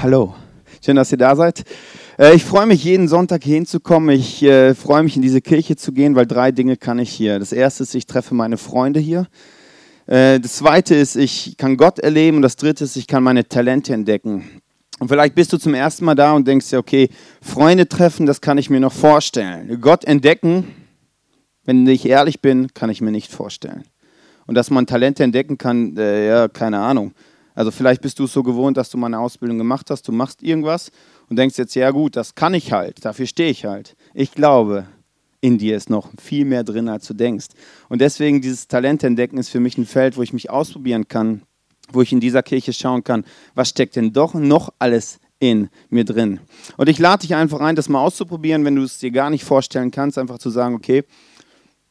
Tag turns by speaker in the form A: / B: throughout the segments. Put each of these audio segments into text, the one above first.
A: Hallo, schön, dass ihr da seid. Äh, ich freue mich, jeden Sonntag hier hinzukommen. Ich äh, freue mich, in diese Kirche zu gehen, weil drei Dinge kann ich hier. Das erste ist, ich treffe meine Freunde hier. Äh, das zweite ist, ich kann Gott erleben. Und das dritte ist, ich kann meine Talente entdecken. Und vielleicht bist du zum ersten Mal da und denkst dir, okay, Freunde treffen, das kann ich mir noch vorstellen. Gott entdecken, wenn ich ehrlich bin, kann ich mir nicht vorstellen. Und dass man Talente entdecken kann, äh, ja, keine Ahnung. Also vielleicht bist du es so gewohnt, dass du mal eine Ausbildung gemacht hast, du machst irgendwas und denkst jetzt, ja gut, das kann ich halt, dafür stehe ich halt. Ich glaube, in dir ist noch viel mehr drin, als du denkst. Und deswegen dieses Talent entdecken ist für mich ein Feld, wo ich mich ausprobieren kann, wo ich in dieser Kirche schauen kann, was steckt denn doch noch alles in mir drin. Und ich lade dich einfach ein, das mal auszuprobieren, wenn du es dir gar nicht vorstellen kannst, einfach zu sagen, okay,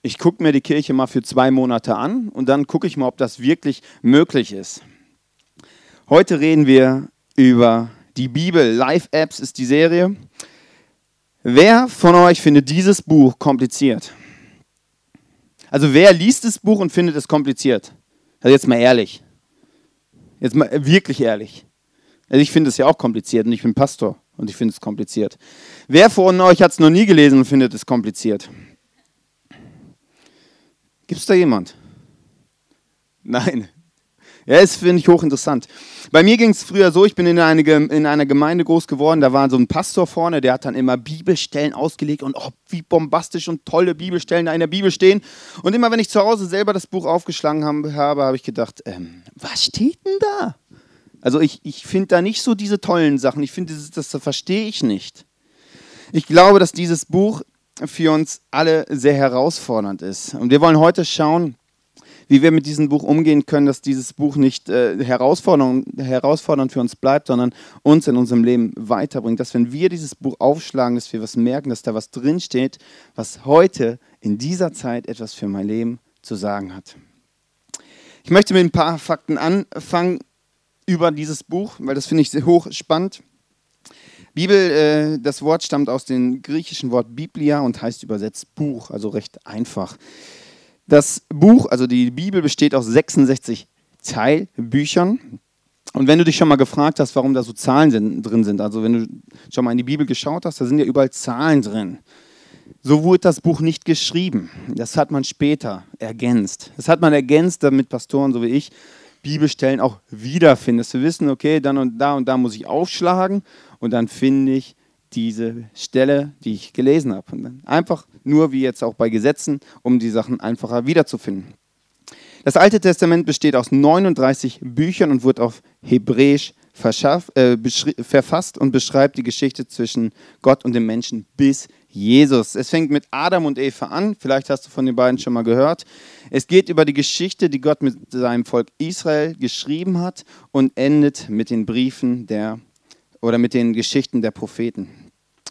A: ich gucke mir die Kirche mal für zwei Monate an und dann gucke ich mal, ob das wirklich möglich ist. Heute reden wir über die Bibel. Live Apps ist die Serie. Wer von euch findet dieses Buch kompliziert? Also wer liest das Buch und findet es kompliziert? Also jetzt mal ehrlich. Jetzt mal wirklich ehrlich. Also ich finde es ja auch kompliziert und ich bin Pastor und ich finde es kompliziert. Wer von euch hat es noch nie gelesen und findet es kompliziert? Gibt es da jemand? Nein, ja, das finde ich hochinteressant. Bei mir ging es früher so, ich bin in, eine, in einer Gemeinde groß geworden, da war so ein Pastor vorne, der hat dann immer Bibelstellen ausgelegt und oh, wie bombastisch und tolle Bibelstellen da in der Bibel stehen. Und immer wenn ich zu Hause selber das Buch aufgeschlagen habe, habe ich gedacht, ähm, was steht denn da? Also ich, ich finde da nicht so diese tollen Sachen, ich finde, das, das verstehe ich nicht. Ich glaube, dass dieses Buch für uns alle sehr herausfordernd ist. Und wir wollen heute schauen, wie wir mit diesem Buch umgehen können, dass dieses Buch nicht äh, herausfordernd, herausfordernd für uns bleibt, sondern uns in unserem Leben weiterbringt. Dass wenn wir dieses Buch aufschlagen, dass wir was merken, dass da was drinsteht, was heute in dieser Zeit etwas für mein Leben zu sagen hat. Ich möchte mit ein paar Fakten anfangen über dieses Buch, weil das finde ich sehr hoch spannend. Bibel, äh, das Wort stammt aus dem griechischen Wort Biblia und heißt übersetzt Buch, also recht einfach. Das Buch, also die Bibel, besteht aus 66 Teilbüchern. Und wenn du dich schon mal gefragt hast, warum da so Zahlen drin sind, also wenn du schon mal in die Bibel geschaut hast, da sind ja überall Zahlen drin. So wurde das Buch nicht geschrieben. Das hat man später ergänzt. Das hat man ergänzt, damit Pastoren so wie ich Bibelstellen auch wiederfinden. Dass wir wissen, okay, dann und da und da muss ich aufschlagen und dann finde ich diese Stelle, die ich gelesen habe. Und dann einfach nur wie jetzt auch bei Gesetzen, um die Sachen einfacher wiederzufinden. Das Alte Testament besteht aus 39 Büchern und wird auf Hebräisch äh, verfasst und beschreibt die Geschichte zwischen Gott und dem Menschen bis Jesus. Es fängt mit Adam und Eva an, vielleicht hast du von den beiden schon mal gehört. Es geht über die Geschichte, die Gott mit seinem Volk Israel geschrieben hat und endet mit den Briefen der oder mit den Geschichten der Propheten.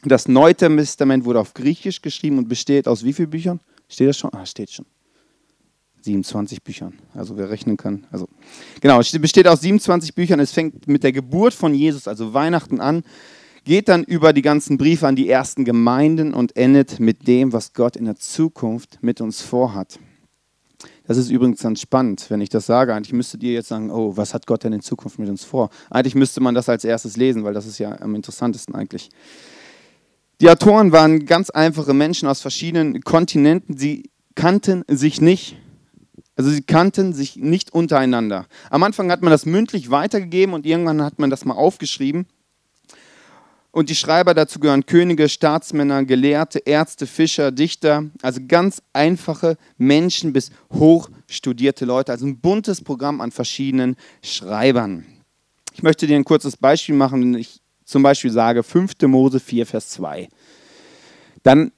A: Das Neue Testament wurde auf Griechisch geschrieben und besteht aus wie vielen Büchern? Steht das schon? Ah, steht schon. 27 Büchern. Also wer rechnen kann. Also genau, es besteht aus 27 Büchern. Es fängt mit der Geburt von Jesus, also Weihnachten an, geht dann über die ganzen Briefe an die ersten Gemeinden und endet mit dem, was Gott in der Zukunft mit uns vorhat. Das ist übrigens ganz spannend, wenn ich das sage. Eigentlich müsstet ihr jetzt sagen, oh, was hat Gott denn in Zukunft mit uns vor? Eigentlich müsste man das als erstes lesen, weil das ist ja am interessantesten eigentlich. Die Autoren waren ganz einfache Menschen aus verschiedenen Kontinenten. Sie kannten sich nicht. Also sie kannten sich nicht untereinander. Am Anfang hat man das mündlich weitergegeben und irgendwann hat man das mal aufgeschrieben. Und die Schreiber dazu gehören Könige, Staatsmänner, Gelehrte, Ärzte, Fischer, Dichter, also ganz einfache Menschen bis hochstudierte Leute, also ein buntes Programm an verschiedenen Schreibern. Ich möchte dir ein kurzes Beispiel machen, wenn ich zum Beispiel sage 5. Mose 4, Vers 2, dann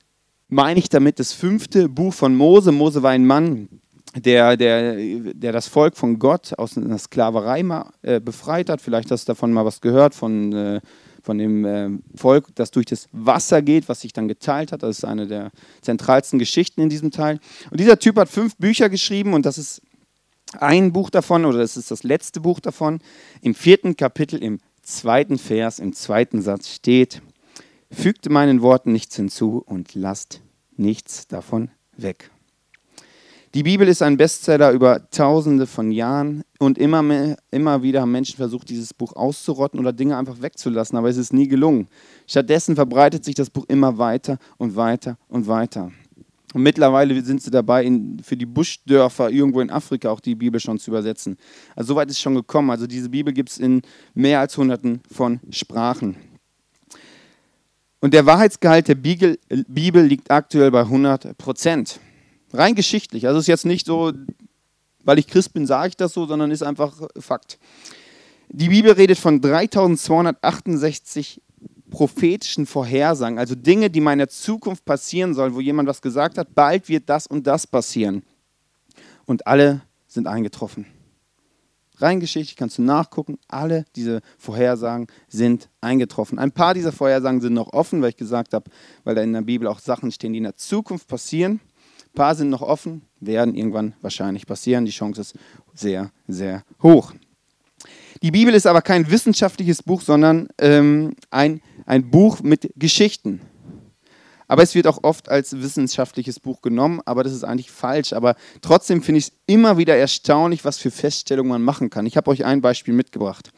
A: meine ich damit das fünfte Buch von Mose. Mose war ein Mann, der, der, der das Volk von Gott aus einer Sklaverei mal, äh, befreit hat. Vielleicht hast du davon mal was gehört, von, äh, von dem äh, Volk, das durch das Wasser geht, was sich dann geteilt hat. Das ist eine der zentralsten Geschichten in diesem Teil. Und dieser Typ hat fünf Bücher geschrieben und das ist ein Buch davon, oder das ist das letzte Buch davon, im vierten Kapitel, im zweiten Vers, im zweiten Satz steht, fügt meinen Worten nichts hinzu und lasst nichts davon weg. Die Bibel ist ein Bestseller über tausende von Jahren und immer, mehr, immer wieder haben Menschen versucht, dieses Buch auszurotten oder Dinge einfach wegzulassen, aber es ist nie gelungen. Stattdessen verbreitet sich das Buch immer weiter und weiter und weiter. Und mittlerweile sind sie dabei, in, für die Buschdörfer irgendwo in Afrika auch die Bibel schon zu übersetzen. Also soweit ist es schon gekommen. Also diese Bibel gibt es in mehr als hunderten von Sprachen. Und der Wahrheitsgehalt der Bibel, liegt aktuell bei 100 Prozent. Rein geschichtlich. Also es ist jetzt nicht so, weil ich Christ bin, sage ich das so, sondern ist einfach Fakt. Die Bibel redet von 3268 prophetischen Vorhersagen, also Dinge, die meiner Zukunft passieren sollen, wo jemand was gesagt hat, bald wird das und das passieren. Und alle sind eingetroffen. Rein geschichtlich kannst du nachgucken, alle diese Vorhersagen sind eingetroffen. Ein paar dieser Vorhersagen sind noch offen, weil ich gesagt habe, weil da in der Bibel auch Sachen stehen, die in der Zukunft passieren. Paar sind noch offen, werden irgendwann wahrscheinlich passieren. Die Chance ist sehr, sehr hoch. Die Bibel ist aber kein wissenschaftliches Buch, sondern ähm, ein, ein Buch mit Geschichten. Aber es wird auch oft als wissenschaftliches Buch genommen, aber das ist eigentlich falsch. Aber trotzdem finde ich es immer wieder erstaunlich, was für Feststellungen man machen kann. Ich habe euch ein Beispiel mitgebracht.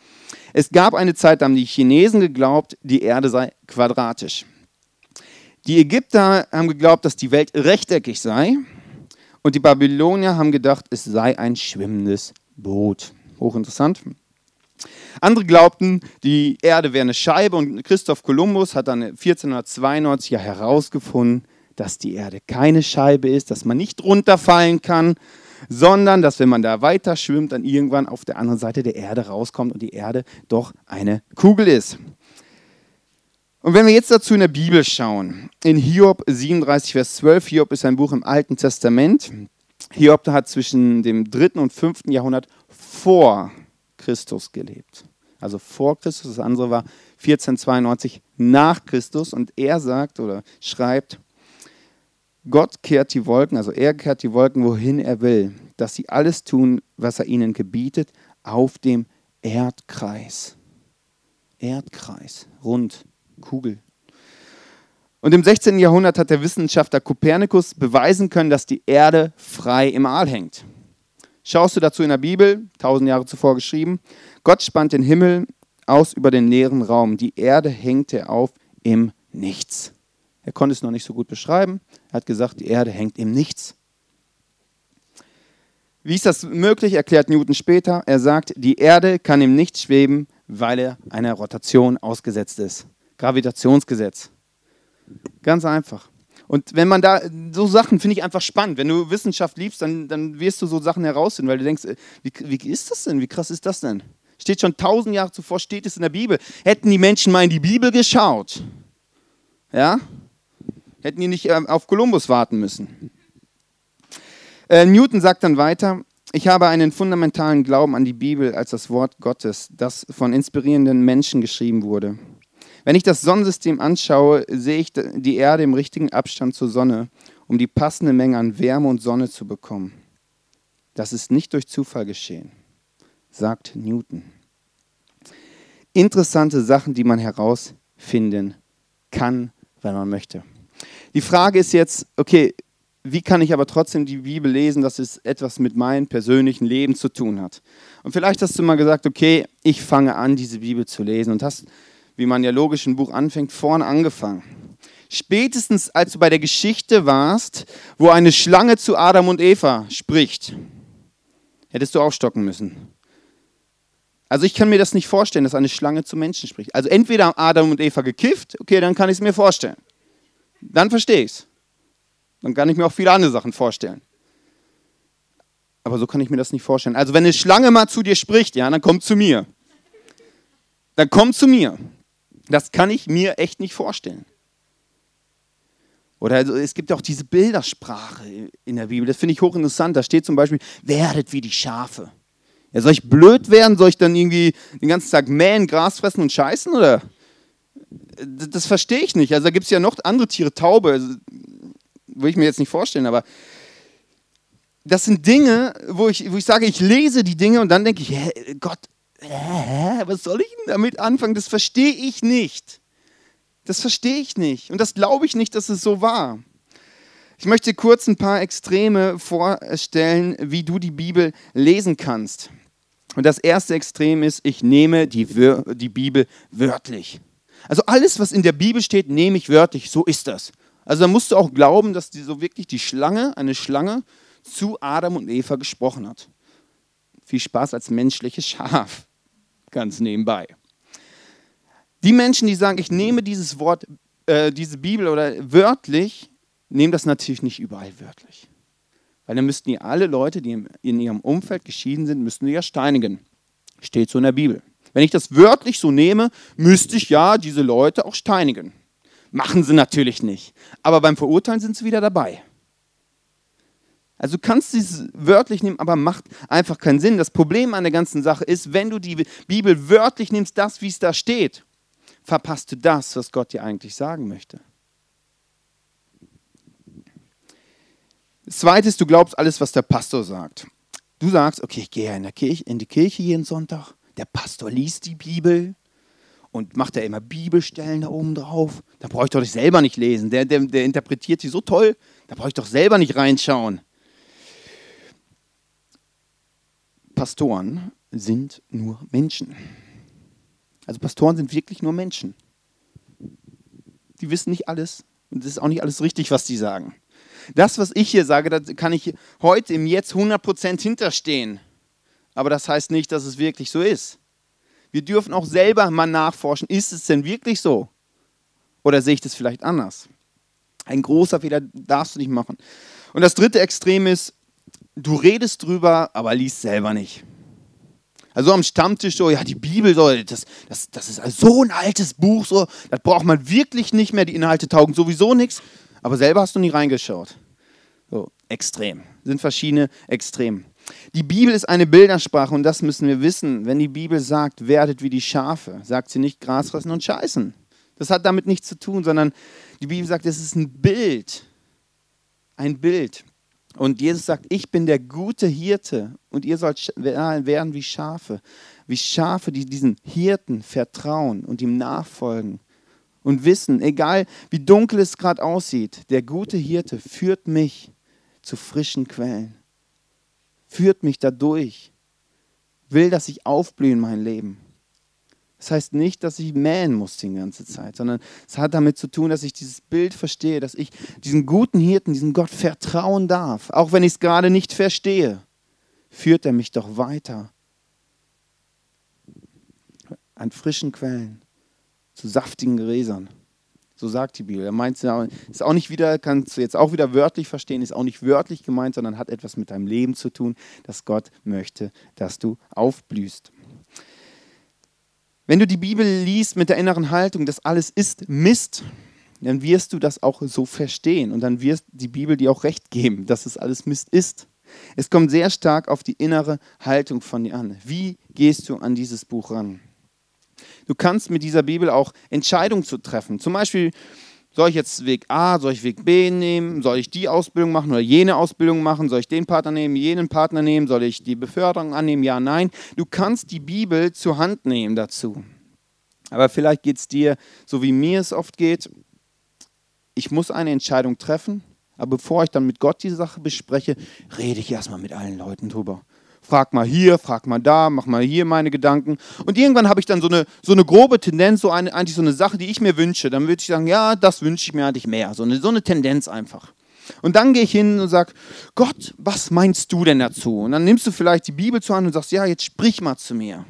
A: Es gab eine Zeit, da haben die Chinesen geglaubt, die Erde sei quadratisch. Die Ägypter haben geglaubt, dass die Welt rechteckig sei. Und die Babylonier haben gedacht, es sei ein schwimmendes Boot. Hochinteressant. Andere glaubten, die Erde wäre eine Scheibe und Christoph Kolumbus hat dann 1492 ja herausgefunden, dass die Erde keine Scheibe ist, dass man nicht runterfallen kann, sondern dass wenn man da weiter schwimmt, dann irgendwann auf der anderen Seite der Erde rauskommt und die Erde doch eine Kugel ist. Und wenn wir jetzt dazu in der Bibel schauen, in Hiob 37, Vers 12, Hiob ist ein Buch im Alten Testament. Hiob hat zwischen dem dritten und fünften Jahrhundert vor Christus gelebt. Also vor Christus, das andere war 1492 nach Christus. Und er sagt oder schreibt, Gott kehrt die Wolken, also er kehrt die Wolken, wohin er will, dass sie alles tun, was er ihnen gebietet, auf dem Erdkreis. Erdkreis, rund. Kugel. Und im 16. Jahrhundert hat der Wissenschaftler Kopernikus beweisen können, dass die Erde frei im Aal hängt. Schaust du dazu in der Bibel, tausend Jahre zuvor geschrieben, Gott spannt den Himmel aus über den leeren Raum. Die Erde hängte auf im Nichts. Er konnte es noch nicht so gut beschreiben. Er hat gesagt, die Erde hängt im Nichts. Wie ist das möglich, erklärt Newton später. Er sagt, die Erde kann im Nichts schweben, weil er einer Rotation ausgesetzt ist. Gravitationsgesetz. Ganz einfach. Und wenn man da, so Sachen finde ich einfach spannend. Wenn du Wissenschaft liebst, dann, dann wirst du so Sachen herausfinden, weil du denkst, äh, wie, wie ist das denn? Wie krass ist das denn? Steht schon tausend Jahre zuvor, steht es in der Bibel. Hätten die Menschen mal in die Bibel geschaut, ja, hätten die nicht ähm, auf Kolumbus warten müssen. Äh, Newton sagt dann weiter, ich habe einen fundamentalen Glauben an die Bibel als das Wort Gottes, das von inspirierenden Menschen geschrieben wurde. Wenn ich das Sonnensystem anschaue, sehe ich die Erde im richtigen Abstand zur Sonne, um die passende Menge an Wärme und Sonne zu bekommen. Das ist nicht durch Zufall geschehen, sagt Newton. Interessante Sachen, die man herausfinden kann, wenn man möchte. Die Frage ist jetzt, okay, wie kann ich aber trotzdem die Bibel lesen, dass es etwas mit meinem persönlichen Leben zu tun hat? Und vielleicht hast du mal gesagt, okay, ich fange an, diese Bibel zu lesen und hast wie man ja logisch ein Buch anfängt, vorne angefangen. Spätestens als du bei der Geschichte warst, wo eine Schlange zu Adam und Eva spricht, hättest du aufstocken müssen. Also ich kann mir das nicht vorstellen, dass eine Schlange zu Menschen spricht. Also entweder haben Adam und Eva gekifft, okay, dann kann ich es mir vorstellen. Dann verstehe ich es. Dann kann ich mir auch viele andere Sachen vorstellen. Aber so kann ich mir das nicht vorstellen. Also wenn eine Schlange mal zu dir spricht, ja, dann komm zu mir. Dann komm zu mir. Das kann ich mir echt nicht vorstellen. Oder also, es gibt auch diese Bildersprache in der Bibel, das finde ich hochinteressant. Da steht zum Beispiel, werdet wie die Schafe. Ja, soll ich blöd werden? Soll ich dann irgendwie den ganzen Tag mähen, Gras fressen und scheißen? Oder? Das, verstehe ich nicht. Also da gibt es ja noch andere Tiere, Taube, also, will ich mir jetzt nicht vorstellen, aber das sind Dinge, wo ich, wo ich sage, ich lese die Dinge und dann denke ich, Gott, hä, was soll ich denn damit anfangen? Das verstehe ich nicht. Das verstehe ich nicht. Und das glaube ich nicht, dass es so war. Ich möchte kurz ein paar Extreme vorstellen, wie du die Bibel lesen kannst. Und das erste Extrem ist, ich nehme die, die Bibel wörtlich. Also alles, was in der Bibel steht, nehme ich wörtlich. So ist das. Also da musst du auch glauben, dass die so wirklich die Schlange, eine Schlange, zu Adam und Eva gesprochen hat. Viel Spaß als menschliches Schaf, ganz nebenbei. Die Menschen, die sagen, ich nehme dieses Wort, äh, diese Bibel oder wörtlich, nehmen das natürlich nicht überall wörtlich. Weil dann müssten ja alle Leute, die in ihrem Umfeld geschieden sind, müssten ja steinigen. Steht so in der Bibel. Wenn ich das wörtlich so nehme, müsste ich ja diese Leute auch steinigen. Machen sie natürlich nicht. Aber beim Verurteilen sind sie wieder dabei. Also du kannst es wörtlich nehmen, aber macht einfach keinen Sinn. Das Problem an der ganzen Sache ist, wenn du die Bibel wörtlich nimmst, das, wie es da steht, verpasst du das, was Gott dir eigentlich sagen möchte. Das Zweite ist, du glaubst alles, was der Pastor sagt. Du sagst, okay, ich gehe in, der Kirche, in die Kirche jeden Sonntag, der Pastor liest die Bibel und macht ja immer Bibelstellen da oben drauf. Da brauche ich doch selber nicht lesen. Der, der, der interpretiert die so toll, da brauche ich doch selber nicht reinschauen. Pastoren sind nur Menschen. Also Pastoren sind wirklich nur Menschen. Die wissen nicht alles und es ist auch nicht alles richtig, was die sagen. Das, was ich hier sage, da kann ich heute im Jetzt 100% hinterstehen. Aber das heißt nicht, dass es wirklich so ist. Wir dürfen auch selber mal nachforschen, ist es denn wirklich so? Oder sehe ich das vielleicht anders? Ein großer Fehler darfst du nicht machen. Und das dritte Extrem ist, du redest drüber, aber liest selber nicht. Also am Stammtisch so, ja, die Bibel, so, das, das, das ist so ein altes Buch, so, das braucht man wirklich nicht mehr, die Inhalte taugen sowieso nichts, aber selber hast du nie reingeschaut. So, extrem. Sind verschiedene Extreme. Die Bibel ist eine Bildersprache und das müssen wir wissen. Wenn die Bibel sagt, werdet wie die Schafe, sagt sie nicht Gras fressen und scheißen. Das hat damit nichts zu tun, sondern die Bibel sagt, es ist ein Bild. Ein Bild. Und Jesus sagt, ich bin der gute Hirte und ihr sollt werden wie Schafe. Wie Schafe, die diesen Hirten vertrauen und ihm nachfolgen und wissen, egal wie dunkel es gerade aussieht, der gute Hirte führt mich zu frischen Quellen, führt mich dadurch, will, dass ich aufblühe in mein Leben. Das heißt nicht, dass ich mähen muss die ganze Zeit, sondern es hat damit zu tun, dass ich dieses Bild verstehe, dass ich diesen guten Hirten, diesem Gott vertrauen darf. Auch wenn ich es gerade nicht verstehe, führt er mich doch weiter an frischen Quellen, zu saftigen Gräsern. So sagt die Bibel. Er meint es ist auch nicht wieder, kannst du jetzt auch wieder wörtlich verstehen, ist auch nicht wörtlich gemeint, sondern hat etwas mit deinem Leben zu tun, dass Gott möchte, dass du aufblühst. Wenn du die Bibel liest mit der inneren Haltung, dass alles ist Mist, dann wirst du das auch so verstehen und dann wird die Bibel dir auch recht geben, dass es alles Mist ist. Es kommt sehr stark auf die innere Haltung von dir an. Wie gehst du an dieses Buch ran? Du kannst mit dieser Bibel auch Entscheidungen zu treffen. Zum Beispiel, soll ich jetzt Weg A, soll ich Weg B nehmen? Soll ich die Ausbildung machen oder jene Ausbildung machen? Soll ich den Partner nehmen, jenen Partner nehmen? Soll ich die Beförderung annehmen? Ja, nein. Du kannst die Bibel zur Hand nehmen dazu. Aber vielleicht geht es dir so, wie mir es oft geht. Ich muss eine Entscheidung treffen, aber bevor ich dann mit Gott die Sache bespreche, rede ich erstmal mit allen Leuten drüber frag mal hier, frag mal da, mach mal hier meine Gedanken. Und irgendwann habe ich dann so eine, so eine grobe Tendenz, so eine, eigentlich so eine Sache, die ich mir wünsche. Dann würde ich sagen, ja, das wünsche ich mir eigentlich mehr. So eine, so eine Tendenz einfach. Und dann gehe ich hin und sage, Gott, was meinst du denn dazu? Und dann nimmst du vielleicht die Bibel zur Hand und sagst, ja, jetzt sprich mal zu mir.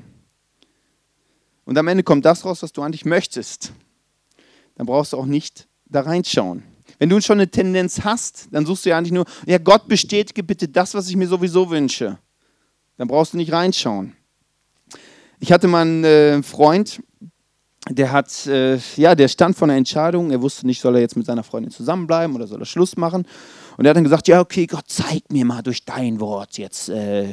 A: Und am Ende kommt das raus, was du eigentlich möchtest. Dann brauchst du auch nicht da reinschauen. Wenn du schon eine Tendenz hast, dann suchst du ja eigentlich nur, ja, Gott bestätige bitte das, was ich mir sowieso wünsche. Dann brauchst du nicht reinschauen. Ich hatte mal einen äh, Freund, der hat, äh, ja, der stand vor einer Entscheidung. Er wusste nicht, soll er jetzt mit seiner Freundin zusammenbleiben oder soll er Schluss machen. Und er hat dann gesagt, ja, okay, Gott, zeig mir mal durch dein Wort jetzt, äh,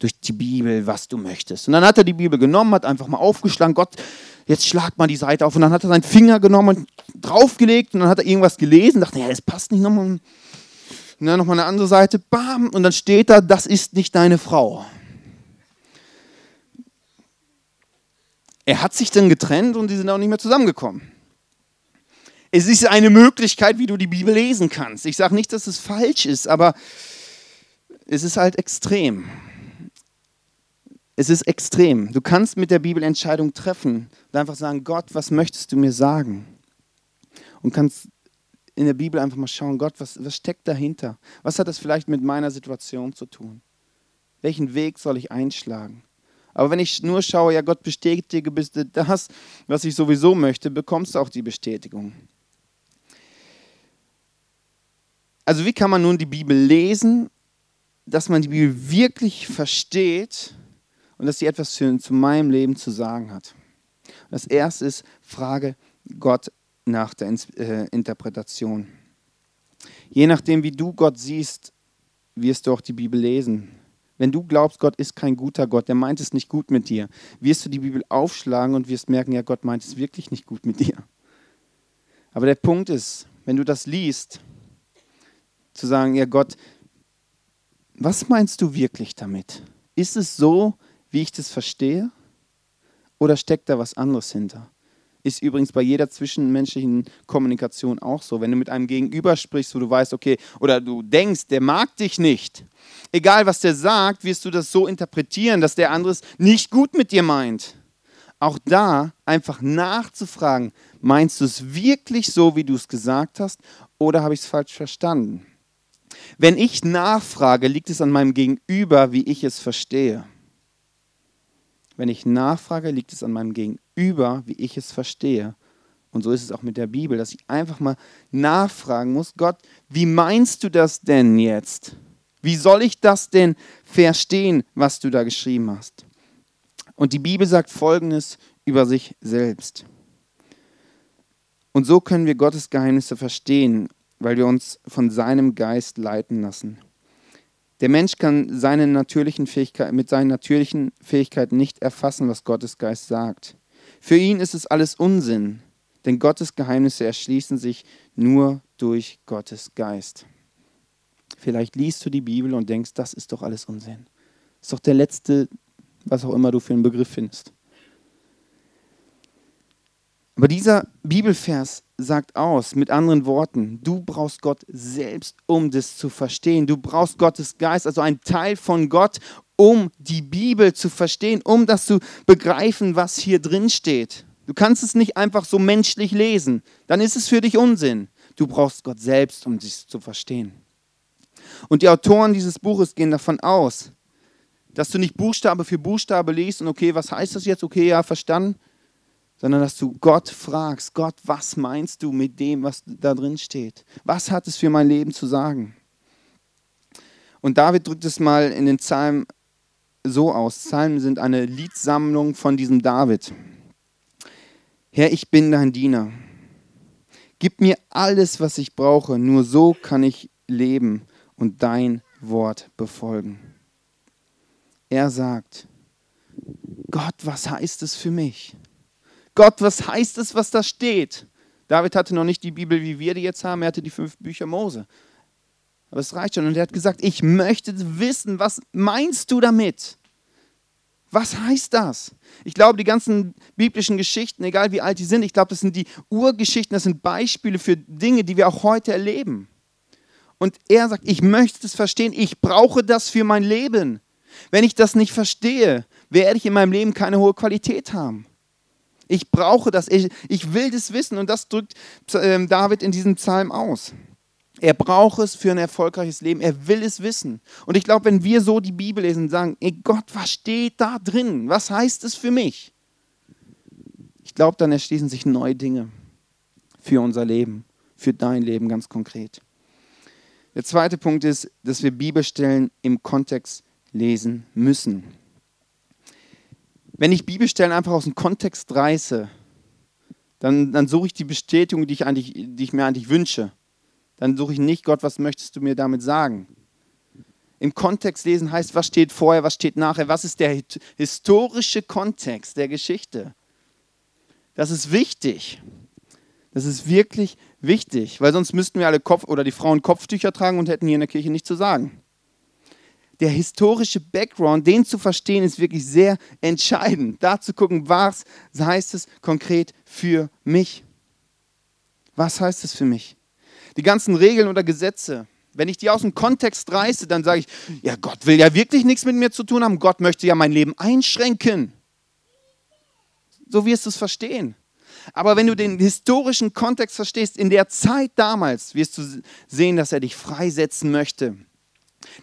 A: durch die Bibel, was du möchtest. Und dann hat er die Bibel genommen, hat einfach mal aufgeschlagen, Gott, jetzt schlag mal die Seite auf. Und dann hat er seinen Finger genommen und draufgelegt und dann hat er irgendwas gelesen, dachte, ja, das passt nicht nochmal. Und dann nochmal eine andere Seite, bam, und dann steht da, das ist nicht deine Frau. Er hat sich dann getrennt und die sind auch nicht mehr zusammengekommen. Es ist eine Möglichkeit, wie du die Bibel lesen kannst. Ich sage nicht, dass es falsch ist, aber es ist halt extrem. Es ist extrem. Du kannst mit der Bibel Entscheidungen treffen und einfach sagen, Gott, was möchtest du mir sagen? Und kannst in der Bibel einfach mal schauen, Gott, was, was steckt dahinter? Was hat das vielleicht mit meiner Situation zu tun? Welchen Weg soll ich einschlagen? Aber wenn ich nur schaue, ja Gott bestätige bist das, was ich sowieso möchte, bekommst du auch die Bestätigung. Also wie kann man nun die Bibel lesen, dass man die Bibel wirklich versteht und dass sie etwas für, zu meinem Leben zu sagen hat? Das erste ist, frage Gott nach der äh, Interpretation. Je nachdem, wie du Gott siehst, wirst du auch die Bibel lesen. Wenn du glaubst, Gott ist kein guter Gott, der meint es nicht gut mit dir, wirst du die Bibel aufschlagen und wirst merken, ja, Gott meint es wirklich nicht gut mit dir. Aber der Punkt ist, wenn du das liest, zu sagen, ja Gott, was meinst du wirklich damit? Ist es so, wie ich das verstehe? Oder steckt da was anderes hinter? Ist übrigens bei jeder zwischenmenschlichen Kommunikation auch so. Wenn du mit einem Gegenüber sprichst, wo du weißt, okay, oder du denkst, der mag dich nicht, egal was der sagt, wirst du das so interpretieren, dass der andere es nicht gut mit dir meint. Auch da einfach nachzufragen, meinst du es wirklich so, wie du es gesagt hast, oder habe ich es falsch verstanden? Wenn ich nachfrage, liegt es an meinem Gegenüber, wie ich es verstehe. Wenn ich nachfrage, liegt es an meinem Gegenüber, wie ich es verstehe. Und so ist es auch mit der Bibel, dass ich einfach mal nachfragen muss, Gott, wie meinst du das denn jetzt? Wie soll ich das denn verstehen, was du da geschrieben hast? Und die Bibel sagt Folgendes über sich selbst. Und so können wir Gottes Geheimnisse verstehen, weil wir uns von seinem Geist leiten lassen. Der Mensch kann seine natürlichen mit seinen natürlichen Fähigkeiten nicht erfassen, was Gottes Geist sagt. Für ihn ist es alles Unsinn, denn Gottes Geheimnisse erschließen sich nur durch Gottes Geist. Vielleicht liest du die Bibel und denkst, das ist doch alles Unsinn. Das ist doch der letzte, was auch immer du für einen Begriff findest. Aber dieser Bibelvers sagt aus, mit anderen Worten, du brauchst Gott selbst, um das zu verstehen. Du brauchst Gottes Geist, also ein Teil von Gott, um die Bibel zu verstehen, um das zu begreifen, was hier drin steht. Du kannst es nicht einfach so menschlich lesen, dann ist es für dich Unsinn. Du brauchst Gott selbst, um dies zu verstehen. Und die Autoren dieses Buches gehen davon aus, dass du nicht Buchstabe für Buchstabe liest und okay, was heißt das jetzt? Okay, ja, verstanden sondern dass du Gott fragst, Gott, was meinst du mit dem, was da drin steht? Was hat es für mein Leben zu sagen? Und David drückt es mal in den Psalmen so aus. Psalmen sind eine Liedsammlung von diesem David. Herr, ich bin dein Diener. Gib mir alles, was ich brauche, nur so kann ich leben und dein Wort befolgen. Er sagt, Gott, was heißt es für mich? Gott, was heißt es, was da steht? David hatte noch nicht die Bibel, wie wir die jetzt haben, er hatte die fünf Bücher Mose. Aber es reicht schon. Und er hat gesagt, ich möchte wissen, was meinst du damit? Was heißt das? Ich glaube, die ganzen biblischen Geschichten, egal wie alt die sind, ich glaube, das sind die Urgeschichten, das sind Beispiele für Dinge, die wir auch heute erleben. Und er sagt, ich möchte es verstehen, ich brauche das für mein Leben. Wenn ich das nicht verstehe, werde ich in meinem Leben keine hohe Qualität haben. Ich brauche das, ich, ich will das wissen und das drückt ähm, David in diesem Psalm aus. Er braucht es für ein erfolgreiches Leben. Er will es wissen. Und ich glaube, wenn wir so die Bibel lesen und sagen, ey Gott, was steht da drin? Was heißt es für mich? Ich glaube, dann erschließen sich neue Dinge für unser Leben, für dein Leben ganz konkret. Der zweite Punkt ist, dass wir Bibelstellen im Kontext lesen müssen. Wenn ich Bibelstellen einfach aus dem Kontext reiße, dann, dann suche ich die Bestätigung, die ich, eigentlich, die ich mir eigentlich wünsche. Dann suche ich nicht, Gott, was möchtest du mir damit sagen? Im Kontext lesen heißt, was steht vorher, was steht nachher, was ist der historische Kontext der Geschichte. Das ist wichtig. Das ist wirklich wichtig, weil sonst müssten wir alle Kopf oder die Frauen Kopftücher tragen und hätten hier in der Kirche nichts zu sagen der historische Background, den zu verstehen, ist wirklich sehr entscheidend. Da zu gucken, was heißt es konkret für mich? Was heißt das für mich? Die ganzen Regeln oder Gesetze, wenn ich die aus dem Kontext reiße, dann sage ich, ja, Gott will ja wirklich nichts mit mir zu tun haben. Gott möchte ja mein Leben einschränken. So wirst du es verstehen. Aber wenn du den historischen Kontext verstehst, in der Zeit damals wirst du sehen, dass er dich freisetzen möchte.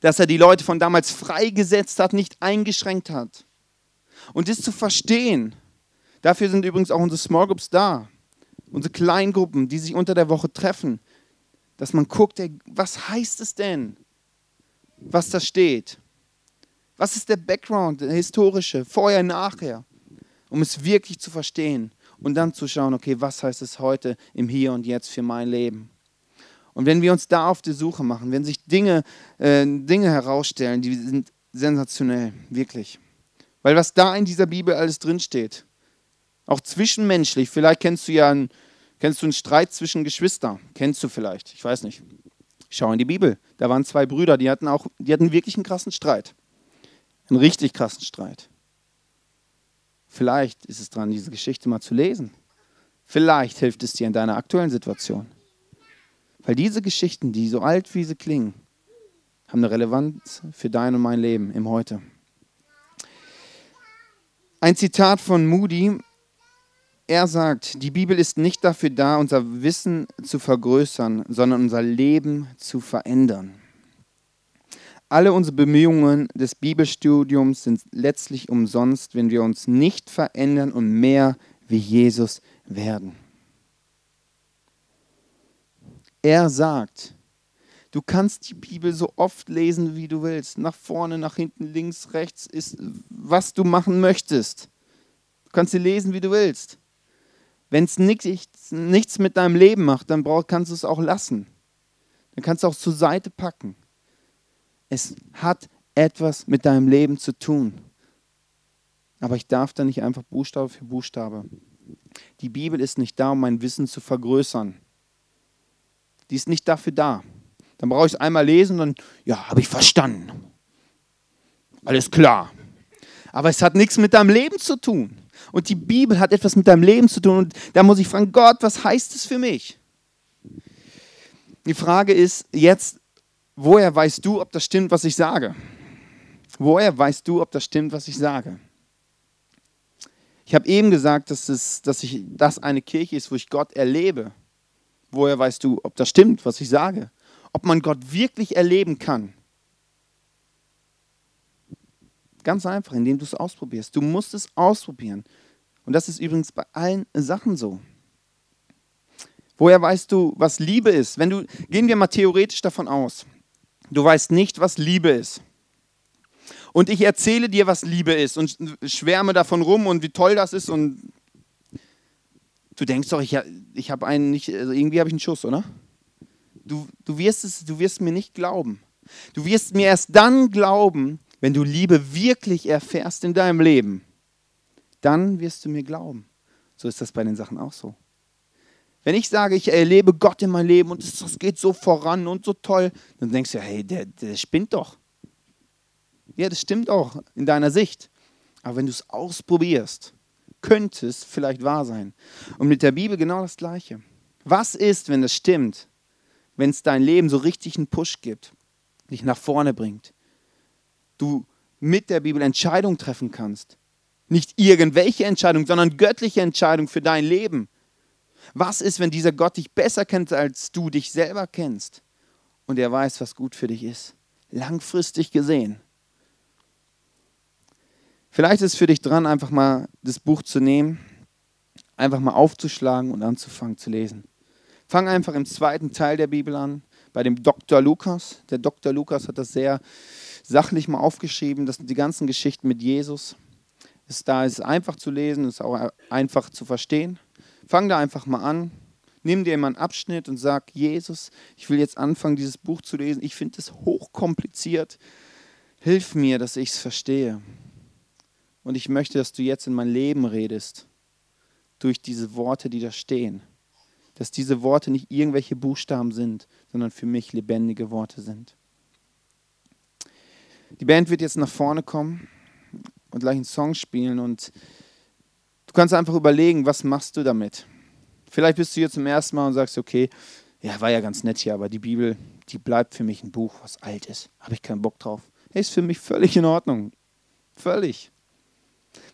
A: Dass er die Leute von damals freigesetzt hat, nicht eingeschränkt hat. Und das zu verstehen, dafür sind übrigens auch unsere Small Groups da. Unsere Kleingruppen, die sich unter der Woche treffen. Dass man guckt, was heißt es denn, was da steht? Was ist der Background, der historische, vorher, nachher? Um es wirklich zu verstehen und dann zu schauen, okay, was heißt es heute im Hier und Jetzt für mein Leben? Und wenn wir uns da auf die Suche machen, wenn sich Dinge, äh, Dinge herausstellen, die sind sensationell, wirklich. Weil was da in dieser Bibel alles drinsteht, auch zwischenmenschlich, vielleicht kennst du ja einen, kennst du einen Streit zwischen Geschwistern, kennst du vielleicht, ich weiß nicht. Schau in die Bibel, da waren zwei Brüder, die hatten auch, die hatten wirklich einen krassen Streit. Einen richtig krassen Streit. Vielleicht ist es dran, diese Geschichte mal zu lesen. Vielleicht hilft es dir in deiner aktuellen Situation. Weil diese Geschichten, die so alt wie sie klingen, haben eine Relevanz für dein und mein Leben im Heute. Ein Zitat von Moody. Er sagt, die Bibel ist nicht dafür da, unser Wissen zu vergrößern, sondern unser Leben zu verändern. Alle unsere Bemühungen des Bibelstudiums sind letztlich umsonst, wenn wir uns nicht verändern und mehr wie Jesus werden. Er sagt, du kannst die Bibel so oft lesen, wie du willst, nach vorne, nach hinten, links, rechts, ist, was du machen möchtest. Du kannst sie lesen, wie du willst. Wenn es nichts, nichts mit deinem Leben macht, dann brauch, kannst du es auch lassen. Dann kannst du auch zur Seite packen. Es hat etwas mit deinem Leben zu tun. Aber ich darf da nicht einfach Buchstabe für Buchstabe. Die Bibel ist nicht da, um mein Wissen zu vergrößern. Die ist nicht dafür da. Dann brauche ich es einmal lesen und dann, ja, habe ich verstanden. Alles klar. Aber es hat nichts mit deinem Leben zu tun. Und die Bibel hat etwas mit deinem Leben zu tun. Und da muss ich fragen, Gott, was heißt es für mich? Die Frage ist jetzt, woher weißt du, ob das stimmt, was ich sage? Woher weißt du, ob das stimmt, was ich sage? Ich habe eben gesagt, dass, es, dass ich, das eine Kirche ist, wo ich Gott erlebe. Woher weißt du, ob das stimmt, was ich sage? Ob man Gott wirklich erleben kann? Ganz einfach, indem du es ausprobierst. Du musst es ausprobieren. Und das ist übrigens bei allen Sachen so. Woher weißt du, was Liebe ist? Wenn du, gehen wir mal theoretisch davon aus. Du weißt nicht, was Liebe ist. Und ich erzähle dir, was Liebe ist und schwärme davon rum und wie toll das ist und du denkst doch, ich, ich habe einen nicht, also irgendwie habe ich einen Schuss, oder? Du, du, wirst es, du wirst mir nicht glauben. Du wirst mir erst dann glauben, wenn du Liebe wirklich erfährst in deinem Leben. Dann wirst du mir glauben. So ist das bei den Sachen auch so. Wenn ich sage, ich erlebe Gott in meinem Leben und es geht so voran und so toll, dann denkst du, hey, der, der spinnt doch. Ja, das stimmt auch in deiner Sicht. Aber wenn du es ausprobierst, könnte es vielleicht wahr sein. Und mit der Bibel genau das Gleiche. Was ist, wenn das stimmt? Wenn es dein Leben so richtig einen Push gibt, dich nach vorne bringt, du mit der Bibel Entscheidungen treffen kannst. Nicht irgendwelche Entscheidungen, sondern göttliche Entscheidungen für dein Leben. Was ist, wenn dieser Gott dich besser kennt, als du dich selber kennst? Und er weiß, was gut für dich ist. Langfristig gesehen. Vielleicht ist es für dich dran, einfach mal das Buch zu nehmen, einfach mal aufzuschlagen und anzufangen zu lesen. Fang einfach im zweiten Teil der Bibel an, bei dem Dr. Lukas. Der Dr. Lukas hat das sehr sachlich mal aufgeschrieben, das sind die ganzen Geschichten mit Jesus. Ist da ist einfach zu lesen, ist auch einfach zu verstehen. Fang da einfach mal an. Nimm dir mal einen Abschnitt und sag, Jesus, ich will jetzt anfangen, dieses Buch zu lesen. Ich finde es hochkompliziert. Hilf mir, dass ich es verstehe. Und ich möchte, dass du jetzt in mein Leben redest. Durch diese Worte, die da stehen. Dass diese Worte nicht irgendwelche Buchstaben sind, sondern für mich lebendige Worte sind. Die Band wird jetzt nach vorne kommen und gleich einen Song spielen und Du kannst einfach überlegen, was machst du damit? Vielleicht bist du hier zum ersten Mal und sagst, okay, ja, war ja ganz nett hier, aber die Bibel, die bleibt für mich ein Buch, was alt ist. Habe ich keinen Bock drauf. Ist für mich völlig in Ordnung. Völlig.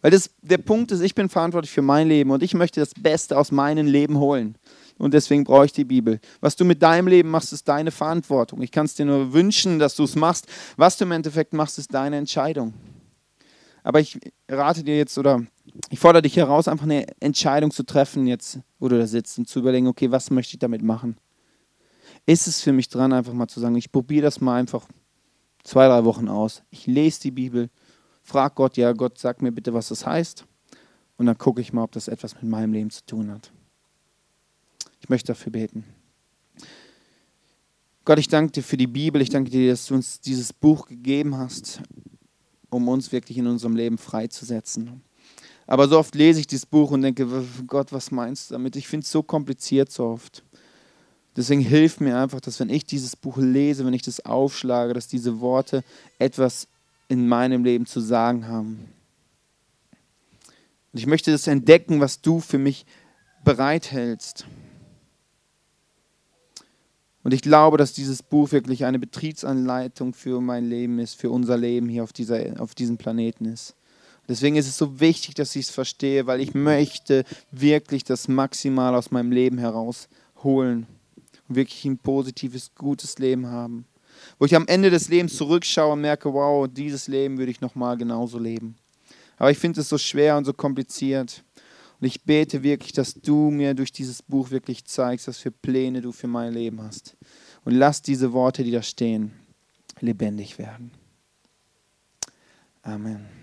A: Weil das, der Punkt ist, ich bin verantwortlich für mein Leben und ich möchte das Beste aus meinem Leben holen. Und deswegen brauche ich die Bibel. Was du mit deinem Leben machst, ist deine Verantwortung. Ich kann es dir nur wünschen, dass du es machst. Was du im Endeffekt machst, ist deine Entscheidung. Aber ich rate dir jetzt oder ich fordere dich heraus, einfach eine Entscheidung zu treffen, jetzt, wo du da sitzt und zu überlegen, okay, was möchte ich damit machen? Ist es für mich dran, einfach mal zu sagen, ich probiere das mal einfach zwei, drei Wochen aus. Ich lese die Bibel, frage Gott, ja, Gott, sag mir bitte, was das heißt. Und dann gucke ich mal, ob das etwas mit meinem Leben zu tun hat. Ich möchte dafür beten. Gott, ich danke dir für die Bibel. Ich danke dir, dass du uns dieses Buch gegeben hast, um uns wirklich in unserem Leben freizusetzen. Aber so oft lese ich dieses Buch und denke, Gott, was meinst du damit? Ich finde es so kompliziert so oft. Deswegen hilft mir einfach, dass wenn ich dieses Buch lese, wenn ich das aufschlage, dass diese Worte etwas in meinem Leben zu sagen haben. Und ich möchte das entdecken, was du für mich bereithältst. Und ich glaube, dass dieses Buch wirklich eine Betriebsanleitung für mein Leben ist, für unser Leben hier auf, dieser, auf diesem Planeten ist. Deswegen ist es so wichtig, dass ich es verstehe, weil ich möchte wirklich das Maximal aus meinem Leben herausholen und wirklich ein positives, gutes Leben haben. Wo ich am Ende des Lebens zurückschaue und merke, wow, dieses Leben würde ich nochmal genauso leben. Aber ich finde es so schwer und so kompliziert. Und ich bete wirklich, dass du mir durch dieses Buch wirklich zeigst, was für Pläne du für mein Leben hast. Und lass diese Worte, die da stehen, lebendig werden. Amen.